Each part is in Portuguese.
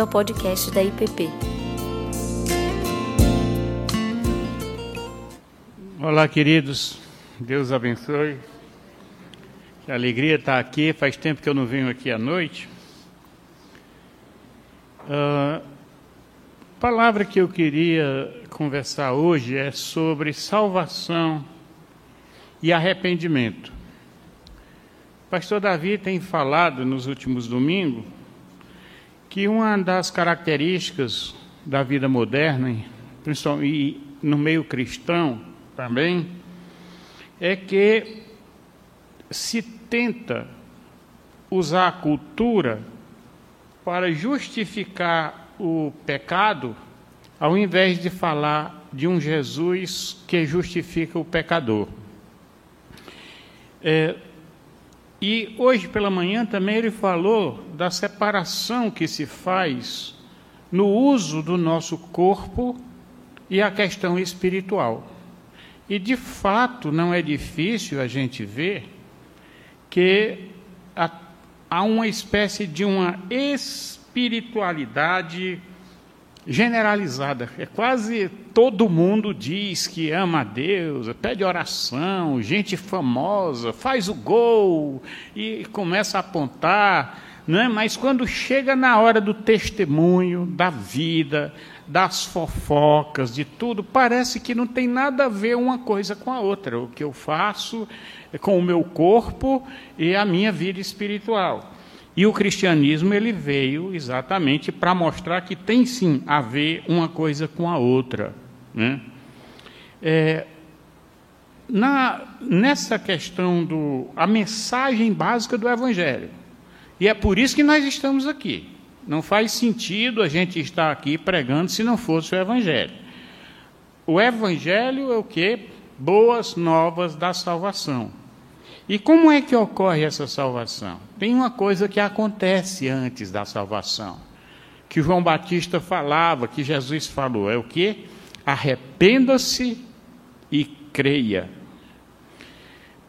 bem-vindo ao podcast da IPP. Olá, queridos. Deus abençoe. Que alegria estar aqui. Faz tempo que eu não venho aqui à noite. A palavra que eu queria conversar hoje é sobre salvação e arrependimento. Pastor Davi tem falado nos últimos domingos que uma das características da vida moderna, principalmente no meio cristão também, é que se tenta usar a cultura para justificar o pecado, ao invés de falar de um Jesus que justifica o pecador. É, e hoje pela manhã também ele falou da separação que se faz no uso do nosso corpo e a questão espiritual. E de fato não é difícil a gente ver que há uma espécie de uma espiritualidade generalizada. É quase todo mundo diz que ama a Deus, pede oração, gente famosa, faz o gol e começa a apontar, não é? Mas quando chega na hora do testemunho, da vida, das fofocas, de tudo, parece que não tem nada a ver uma coisa com a outra. O que eu faço é com o meu corpo e a minha vida espiritual. E o cristianismo ele veio exatamente para mostrar que tem sim a ver uma coisa com a outra. Né? É, na, nessa questão do a mensagem básica do Evangelho. E é por isso que nós estamos aqui. Não faz sentido a gente estar aqui pregando se não fosse o Evangelho. O Evangelho é o que? Boas novas da salvação. E como é que ocorre essa salvação? Tem uma coisa que acontece antes da salvação, que João Batista falava, que Jesus falou, é o que? Arrependa-se e creia.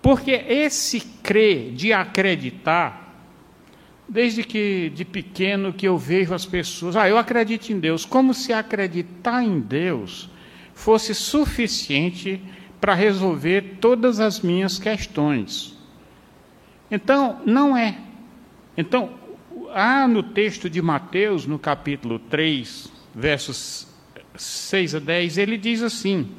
Porque esse crer, de acreditar, desde que de pequeno que eu vejo as pessoas, ah, eu acredito em Deus, como se acreditar em Deus fosse suficiente para resolver todas as minhas questões. Então, não é. Então, há no texto de Mateus, no capítulo 3, versos 6 a 10, ele diz assim: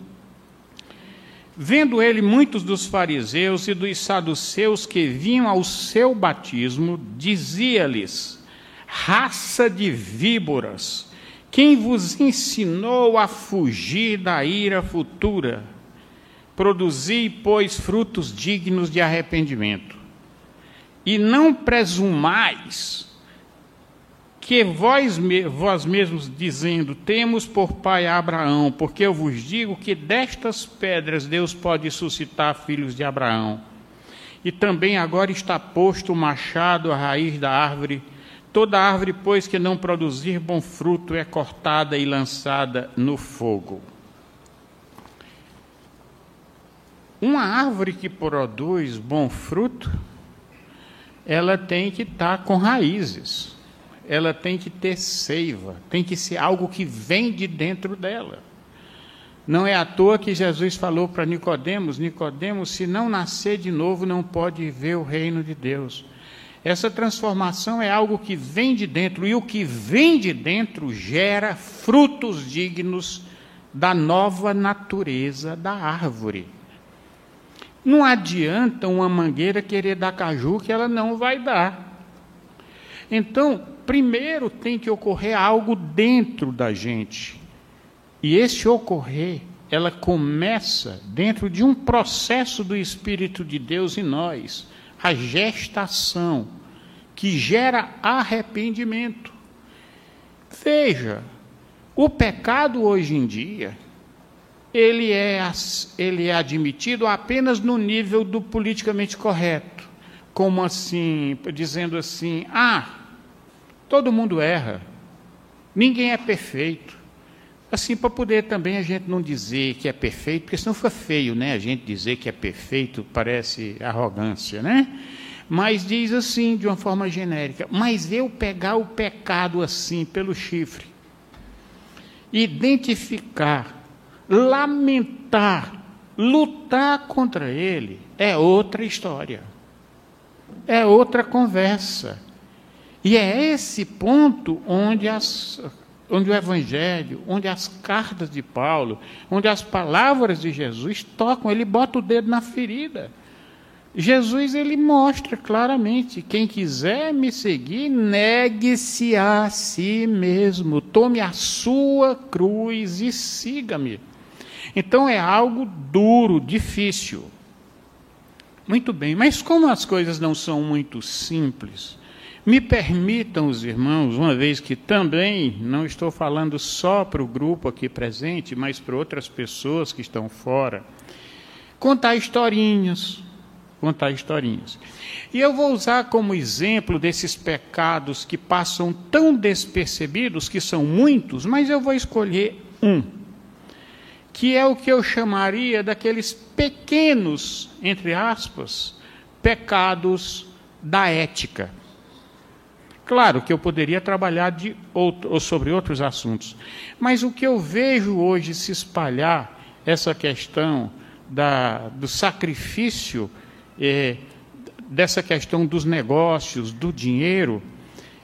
Vendo ele muitos dos fariseus e dos saduceus que vinham ao seu batismo, dizia-lhes: Raça de víboras, quem vos ensinou a fugir da ira futura? Produzi, pois, frutos dignos de arrependimento. E não presumais que vós, vós mesmos dizendo, temos por pai Abraão, porque eu vos digo que destas pedras Deus pode suscitar filhos de Abraão. E também agora está posto o machado à raiz da árvore. Toda árvore, pois, que não produzir bom fruto é cortada e lançada no fogo. Uma árvore que produz bom fruto, ela tem que estar tá com raízes, ela tem que ter seiva, tem que ser algo que vem de dentro dela. Não é à toa que Jesus falou para Nicodemos, Nicodemos, se não nascer de novo, não pode ver o reino de Deus. Essa transformação é algo que vem de dentro, e o que vem de dentro gera frutos dignos da nova natureza da árvore. Não adianta uma mangueira querer dar caju que ela não vai dar. Então, primeiro tem que ocorrer algo dentro da gente. E esse ocorrer, ela começa dentro de um processo do Espírito de Deus em nós, a gestação, que gera arrependimento. Veja, o pecado hoje em dia, ele é, ele é admitido apenas no nível do politicamente correto. Como assim? Dizendo assim: ah, todo mundo erra, ninguém é perfeito. Assim, para poder também a gente não dizer que é perfeito, porque senão fica feio, né? A gente dizer que é perfeito parece arrogância, né? Mas diz assim, de uma forma genérica: mas eu pegar o pecado assim, pelo chifre, identificar, lamentar, lutar contra ele, é outra história. É outra conversa. E é esse ponto onde, as, onde o Evangelho, onde as cartas de Paulo, onde as palavras de Jesus tocam, ele bota o dedo na ferida. Jesus ele mostra claramente: quem quiser me seguir, negue-se a si mesmo, tome a sua cruz e siga-me. Então é algo duro, difícil. Muito bem, mas como as coisas não são muito simples, me permitam os irmãos, uma vez que também não estou falando só para o grupo aqui presente, mas para outras pessoas que estão fora, contar historinhas, contar historinhas. E eu vou usar como exemplo desses pecados que passam tão despercebidos, que são muitos, mas eu vou escolher um, que é o que eu chamaria daqueles pequenos, entre aspas, pecados da ética. Claro que eu poderia trabalhar de outro, sobre outros assuntos, mas o que eu vejo hoje se espalhar, essa questão da, do sacrifício, é, dessa questão dos negócios, do dinheiro,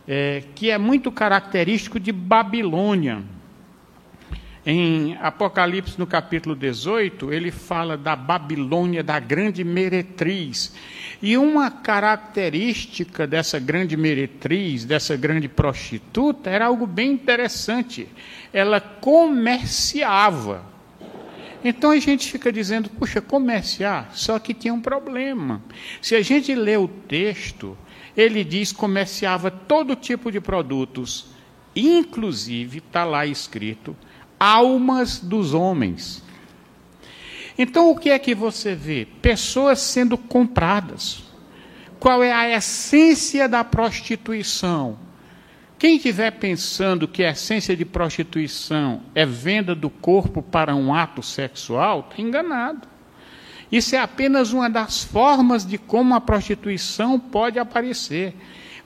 é, que é muito característico de Babilônia. Em Apocalipse, no capítulo 18, ele fala da Babilônia, da grande meretriz. E uma característica dessa grande meretriz, dessa grande prostituta, era algo bem interessante. Ela comerciava. Então a gente fica dizendo, puxa, comerciar, só que tinha um problema. Se a gente lê o texto, ele diz comerciava todo tipo de produtos, inclusive, está lá escrito, almas dos homens. Então, o que é que você vê? Pessoas sendo compradas. Qual é a essência da prostituição? Quem estiver pensando que a essência de prostituição é venda do corpo para um ato sexual, está enganado. Isso é apenas uma das formas de como a prostituição pode aparecer.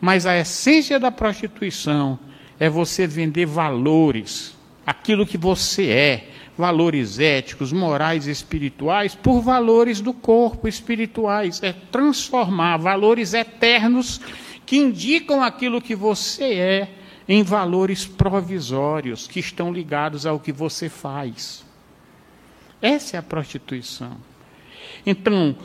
Mas a essência da prostituição é você vender valores, aquilo que você é, valores éticos, morais espirituais, por valores do corpo espirituais. É transformar valores eternos que indicam aquilo que você é em valores provisórios que estão ligados ao que você faz. Essa é a prostituição. Então,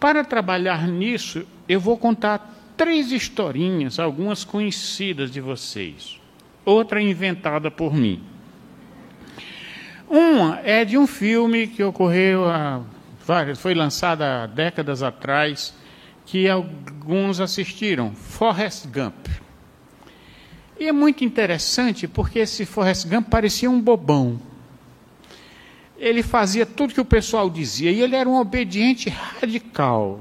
para trabalhar nisso, eu vou contar três historinhas, algumas conhecidas de vocês outra inventada por mim. Uma é de um filme que ocorreu há foi lançado há décadas atrás, que alguns assistiram, Forrest Gump. E é muito interessante porque esse Forrest Gump parecia um bobão. Ele fazia tudo que o pessoal dizia e ele era um obediente radical.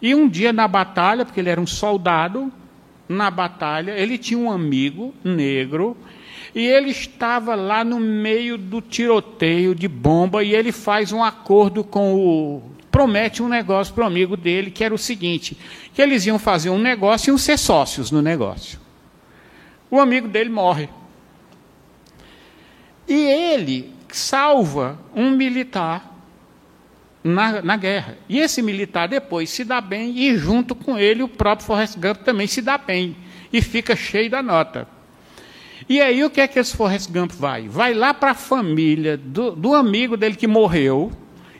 E um dia na batalha, porque ele era um soldado, na batalha, ele tinha um amigo negro e ele estava lá no meio do tiroteio de bomba e ele faz um acordo com o promete um negócio para o amigo dele que era o seguinte, que eles iam fazer um negócio e iam ser sócios no negócio. O amigo dele morre. E ele salva um militar na, na guerra. E esse militar depois se dá bem, e junto com ele o próprio Forrest Gump também se dá bem, e fica cheio da nota. E aí o que é que esse Forrest Gump vai? Vai lá para a família do, do amigo dele que morreu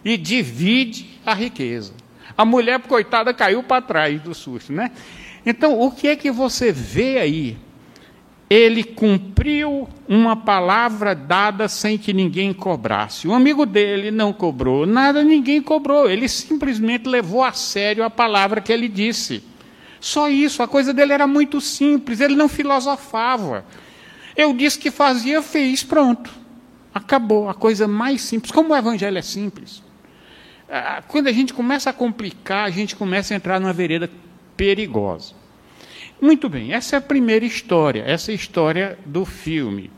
e divide a riqueza. A mulher, coitada, caiu para trás do susto, né? Então, o que é que você vê aí? ele cumpriu uma palavra dada sem que ninguém cobrasse. O amigo dele não cobrou nada, ninguém cobrou. Ele simplesmente levou a sério a palavra que ele disse. Só isso, a coisa dele era muito simples, ele não filosofava. Eu disse que fazia, fez, pronto. Acabou, a coisa mais simples. Como o evangelho é simples. Ah, quando a gente começa a complicar, a gente começa a entrar numa vereda perigosa. Muito bem, essa é a primeira história, essa é a história do filme.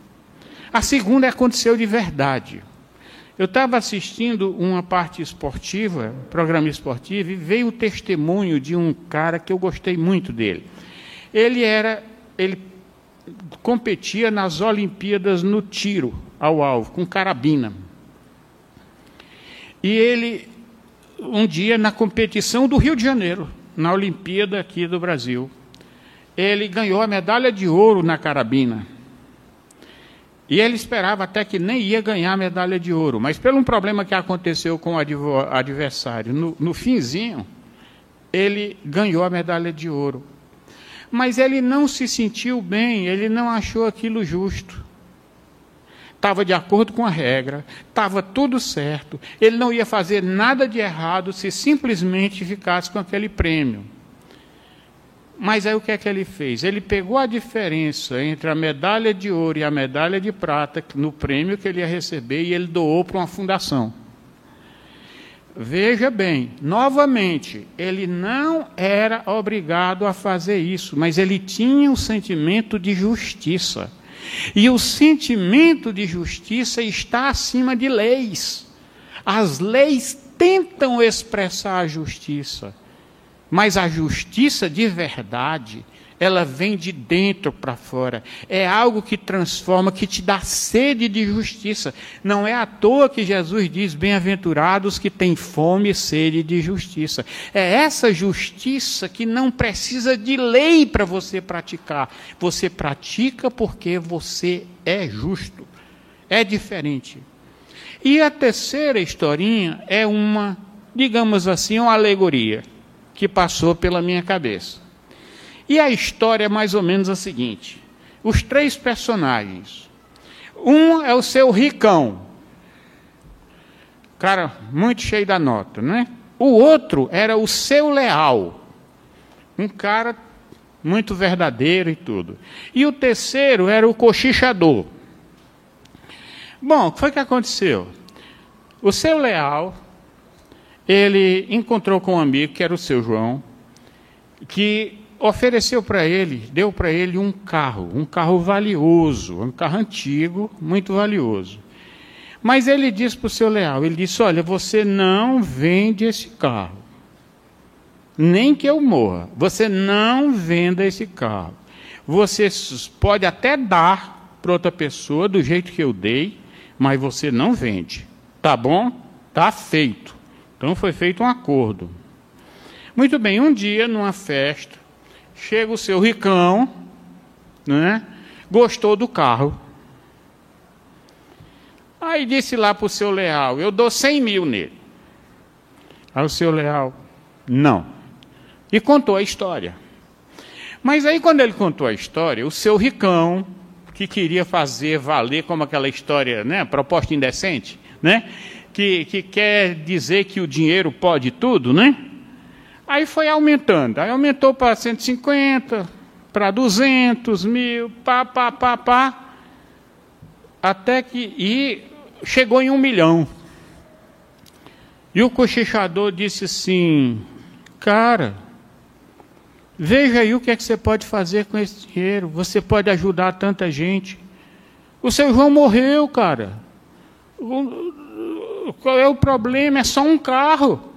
A segunda aconteceu de verdade. Eu estava assistindo uma parte esportiva, programa esportivo, e veio o testemunho de um cara que eu gostei muito dele. Ele era, ele competia nas Olimpíadas no tiro ao alvo, com carabina. E ele, um dia, na competição do Rio de Janeiro, na Olimpíada aqui do Brasil, ele ganhou a medalha de ouro na carabina. E ele esperava até que nem ia ganhar a medalha de ouro, mas pelo um problema que aconteceu com o adversário, no, no finzinho, ele ganhou a medalha de ouro. Mas ele não se sentiu bem, ele não achou aquilo justo. Estava de acordo com a regra, estava tudo certo, ele não ia fazer nada de errado se simplesmente ficasse com aquele prêmio. Mas aí o que é que ele fez? Ele pegou a diferença entre a medalha de ouro e a medalha de prata no prêmio que ele ia receber e ele doou para uma fundação. Veja bem, novamente, ele não era obrigado a fazer isso, mas ele tinha um sentimento de justiça. E o sentimento de justiça está acima de leis. As leis tentam expressar a justiça. Mas a justiça de verdade, ela vem de dentro para fora. É algo que transforma, que te dá sede de justiça. Não é à toa que Jesus diz: Bem-aventurados que têm fome e sede de justiça. É essa justiça que não precisa de lei para você praticar. Você pratica porque você é justo. É diferente. E a terceira historinha é uma, digamos assim, uma alegoria que passou pela minha cabeça. E a história é mais ou menos a seguinte: os três personagens. Um é o seu ricão, cara muito cheio da nota, né? O outro era o seu leal, um cara muito verdadeiro e tudo. E o terceiro era o cochichador. Bom, o que foi que aconteceu? O seu leal ele encontrou com um amigo, que era o seu João, que ofereceu para ele, deu para ele um carro, um carro valioso, um carro antigo, muito valioso. Mas ele disse para o seu Leal, ele disse, olha, você não vende esse carro. Nem que eu morra. Você não venda esse carro. Você pode até dar para outra pessoa do jeito que eu dei, mas você não vende. Tá bom? Tá feito. Então foi feito um acordo. Muito bem, um dia, numa festa, chega o seu ricão, né? gostou do carro. Aí disse lá para o seu Leal, eu dou 100 mil nele. Aí o seu Leal, não. E contou a história. Mas aí quando ele contou a história, o seu ricão, que queria fazer valer como aquela história, né, proposta indecente, né? que, que quer dizer que o dinheiro pode tudo, né? Aí foi aumentando. Aí aumentou para 150, para 200 mil, pá, pá, pá, pá. Até que. E chegou em um milhão. E o cochichador disse assim: Cara, veja aí o que é que você pode fazer com esse dinheiro. Você pode ajudar tanta gente. O seu João morreu, cara qual é o problema? É só um carro.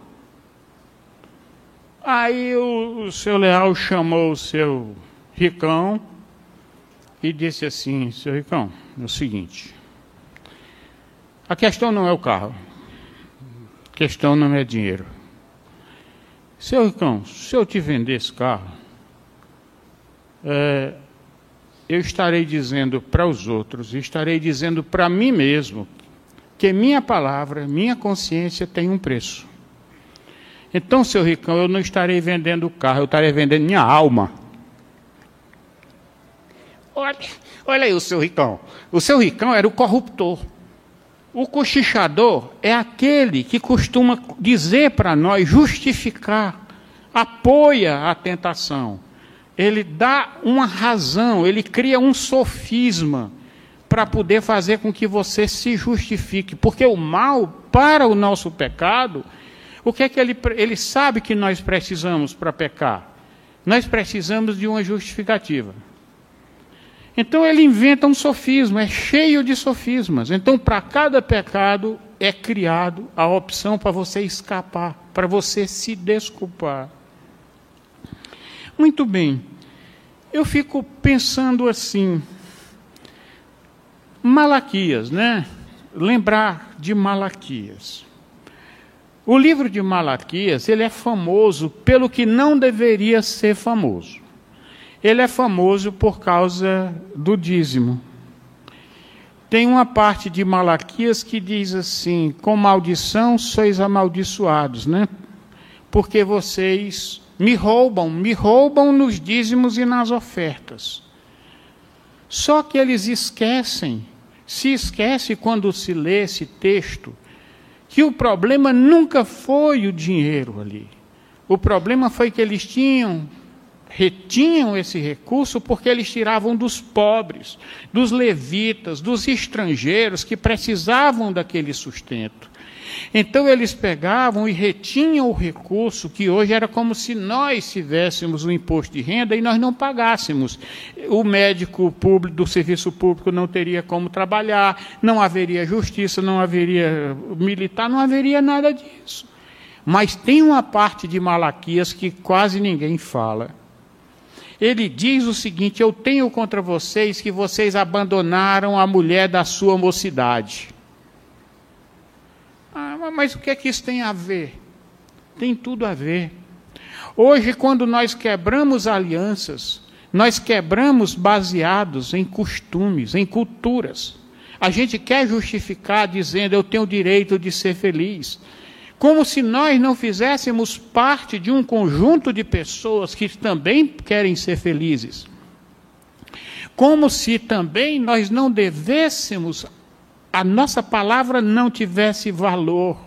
Aí o, o seu Leal chamou o seu Ricão e disse assim: Seu Ricão, é o seguinte. A questão não é o carro. A questão não é dinheiro. Seu Ricão, se eu te vender esse carro, é, eu estarei dizendo para os outros, estarei dizendo para mim mesmo que minha palavra, minha consciência tem um preço. Então, seu ricão, eu não estarei vendendo o carro, eu estarei vendendo minha alma. Olha, olha aí o seu ricão. O seu ricão era o corruptor. O cochichador é aquele que costuma dizer para nós, justificar, apoia a tentação. Ele dá uma razão, ele cria um sofisma para poder fazer com que você se justifique. Porque o mal, para o nosso pecado, o que é que ele, ele sabe que nós precisamos para pecar? Nós precisamos de uma justificativa. Então ele inventa um sofisma, é cheio de sofismas. Então, para cada pecado, é criado a opção para você escapar, para você se desculpar. Muito bem, eu fico pensando assim, Malaquias, né? Lembrar de Malaquias. O livro de Malaquias, ele é famoso pelo que não deveria ser famoso. Ele é famoso por causa do dízimo. Tem uma parte de Malaquias que diz assim: com maldição sois amaldiçoados, né? Porque vocês me roubam, me roubam nos dízimos e nas ofertas. Só que eles esquecem, se esquece quando se lê esse texto, que o problema nunca foi o dinheiro ali. O problema foi que eles tinham retinham esse recurso porque eles tiravam dos pobres, dos levitas, dos estrangeiros que precisavam daquele sustento. Então eles pegavam e retinham o recurso, que hoje era como se nós tivéssemos o imposto de renda e nós não pagássemos. O médico público do serviço público não teria como trabalhar, não haveria justiça, não haveria militar, não haveria nada disso. Mas tem uma parte de Malaquias que quase ninguém fala. Ele diz o seguinte: Eu tenho contra vocês que vocês abandonaram a mulher da sua mocidade. Ah, mas o que é que isso tem a ver? Tem tudo a ver. Hoje, quando nós quebramos alianças, nós quebramos baseados em costumes, em culturas. A gente quer justificar dizendo eu tenho o direito de ser feliz. Como se nós não fizéssemos parte de um conjunto de pessoas que também querem ser felizes. Como se também nós não devêssemos a nossa palavra não tivesse valor.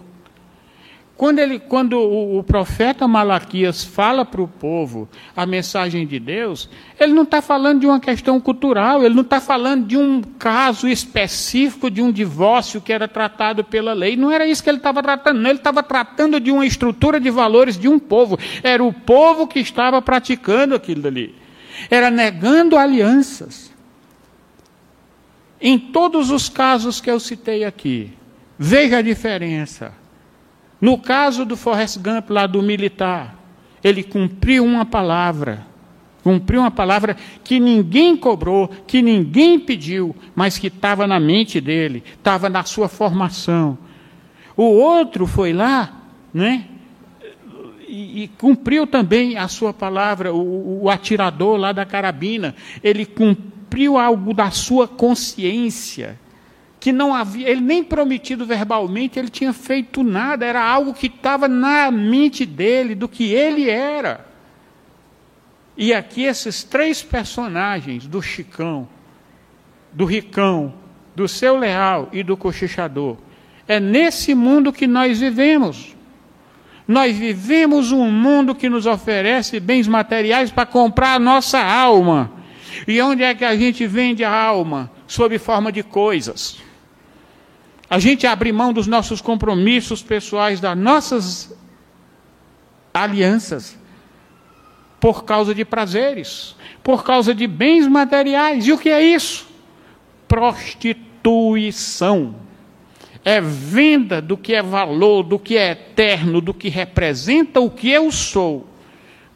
Quando, ele, quando o, o profeta Malaquias fala para o povo a mensagem de Deus, ele não está falando de uma questão cultural, ele não está falando de um caso específico de um divórcio que era tratado pela lei. Não era isso que ele estava tratando, ele estava tratando de uma estrutura de valores de um povo. Era o povo que estava praticando aquilo dali. Era negando alianças. Em todos os casos que eu citei aqui, veja a diferença. No caso do Forrest Gump, lá do militar, ele cumpriu uma palavra. Cumpriu uma palavra que ninguém cobrou, que ninguém pediu, mas que estava na mente dele, estava na sua formação. O outro foi lá, né? E, cumpriu também a sua palavra, o, o, atirador lá da carabina, ele cumpriu cumpriu algo da sua consciência, que não havia, ele nem prometido verbalmente, ele tinha feito nada, era algo que estava na mente dele, do que ele era. E aqui esses três personagens do Chicão, do Ricão, do seu leal e do cochichador, é nesse mundo que nós vivemos. Nós vivemos um mundo que nos oferece bens materiais para comprar a nossa alma. E onde é que a gente vende a alma? Sob forma de coisas. A gente abre mão dos nossos compromissos pessoais, das nossas alianças, por causa de prazeres, por causa de bens materiais. E o que é isso? Prostituição. É venda do que é valor, do que é eterno, do que representa o que eu sou,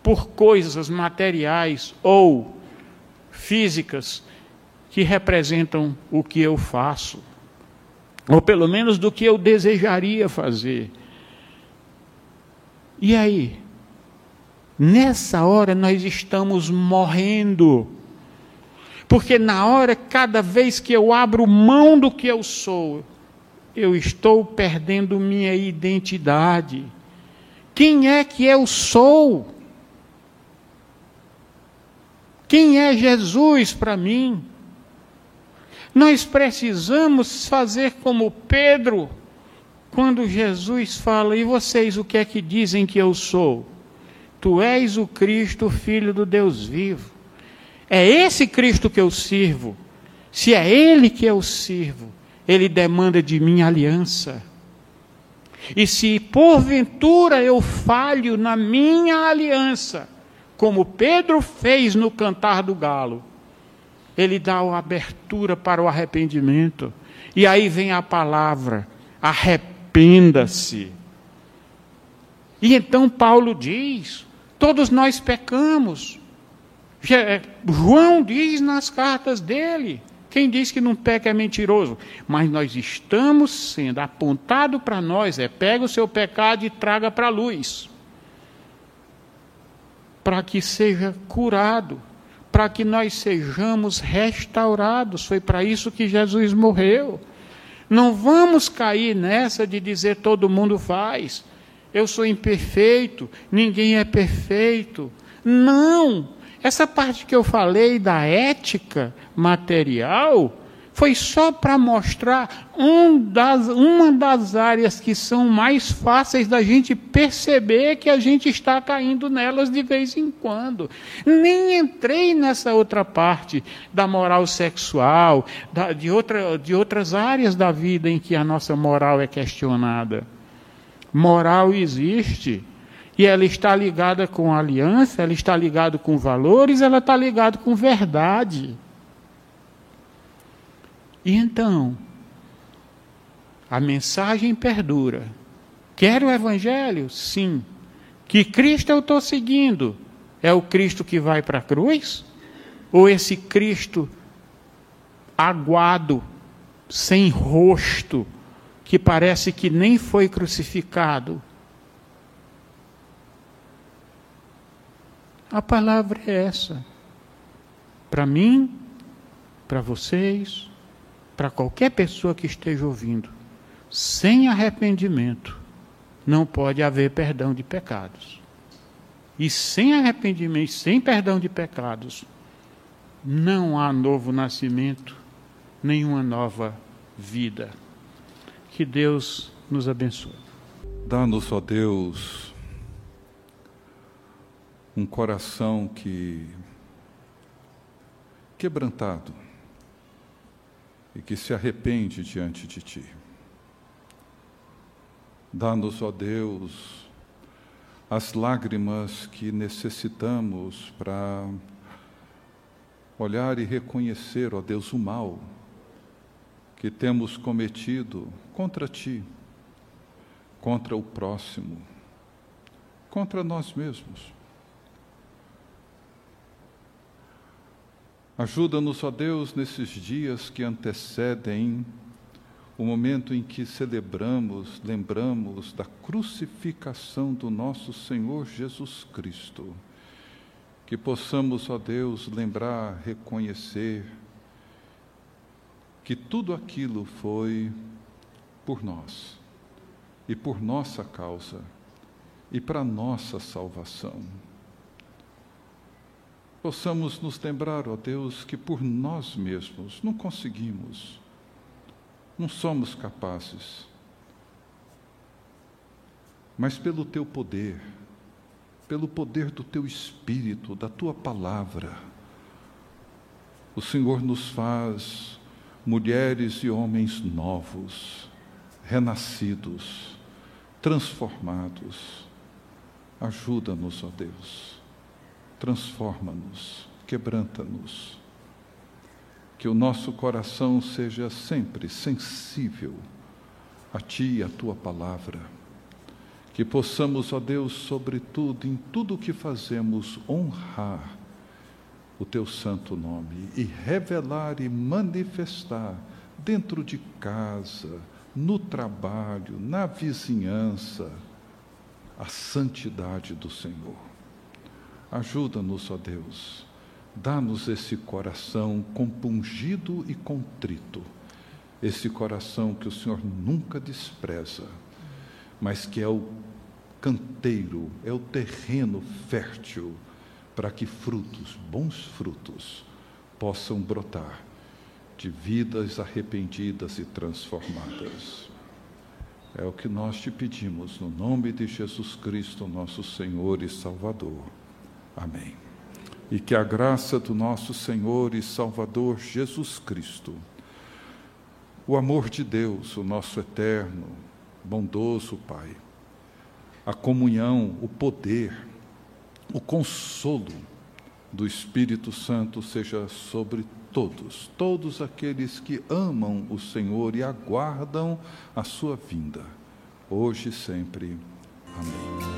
por coisas materiais ou físicas que representam o que eu faço, ou pelo menos do que eu desejaria fazer. E aí? Nessa hora nós estamos morrendo. Porque na hora, cada vez que eu abro mão do que eu sou, eu estou perdendo minha identidade. Quem é que eu sou? Quem é Jesus para mim? Nós precisamos fazer como Pedro, quando Jesus fala: E vocês o que é que dizem que eu sou? Tu és o Cristo, filho do Deus vivo. É esse Cristo que eu sirvo. Se é Ele que eu sirvo, Ele demanda de mim aliança. E se porventura eu falho na minha aliança, como Pedro fez no cantar do galo. Ele dá a abertura para o arrependimento. E aí vem a palavra: arrependa-se. E então Paulo diz: todos nós pecamos. É, João diz nas cartas dele: quem diz que não peca é mentiroso. Mas nós estamos sendo apontado para nós: é pega o seu pecado e traga para a luz. Para que seja curado, para que nós sejamos restaurados. Foi para isso que Jesus morreu. Não vamos cair nessa de dizer todo mundo faz. Eu sou imperfeito, ninguém é perfeito. Não! Essa parte que eu falei da ética material foi só para mostrar um das, uma das áreas que são mais fáceis da gente perceber que a gente está caindo nelas de vez em quando. Nem entrei nessa outra parte da moral sexual, da, de, outra, de outras áreas da vida em que a nossa moral é questionada. Moral existe. E ela está ligada com aliança, ela está ligada com valores, ela está ligada com verdade. E então, a mensagem perdura. Quero o Evangelho? Sim. Que Cristo eu estou seguindo? É o Cristo que vai para a cruz? Ou esse Cristo aguado, sem rosto, que parece que nem foi crucificado? A palavra é essa. Para mim, para vocês, para qualquer pessoa que esteja ouvindo, sem arrependimento, não pode haver perdão de pecados. E sem arrependimento, sem perdão de pecados, não há novo nascimento, nenhuma nova vida. Que Deus nos abençoe. Dá-nos, ó Deus, um coração que quebrantado e que se arrepende diante de ti. Dá-nos, ó Deus, as lágrimas que necessitamos para olhar e reconhecer, ó Deus, o mal que temos cometido contra ti, contra o próximo, contra nós mesmos. Ajuda-nos, ó Deus, nesses dias que antecedem o momento em que celebramos, lembramos da crucificação do nosso Senhor Jesus Cristo. Que possamos, ó Deus, lembrar, reconhecer que tudo aquilo foi por nós e por nossa causa e para nossa salvação possamos nos lembrar, ó Deus, que por nós mesmos não conseguimos, não somos capazes, mas pelo Teu poder, pelo poder do Teu Espírito, da Tua palavra, o Senhor nos faz mulheres e homens novos, renascidos, transformados. Ajuda-nos, ó Deus transforma-nos, quebranta-nos. Que o nosso coração seja sempre sensível a Ti e a Tua palavra. Que possamos, ó Deus, sobretudo, em tudo o que fazemos, honrar o Teu santo nome e revelar e manifestar dentro de casa, no trabalho, na vizinhança, a santidade do Senhor. Ajuda-nos, ó Deus. Dá-nos esse coração compungido e contrito, esse coração que o Senhor nunca despreza, mas que é o canteiro, é o terreno fértil para que frutos, bons frutos, possam brotar de vidas arrependidas e transformadas. É o que nós te pedimos, no nome de Jesus Cristo, nosso Senhor e Salvador. Amém. E que a graça do nosso Senhor e Salvador Jesus Cristo, o amor de Deus, o nosso eterno, bondoso Pai, a comunhão, o poder, o consolo do Espírito Santo seja sobre todos, todos aqueles que amam o Senhor e aguardam a sua vinda, hoje e sempre. Amém.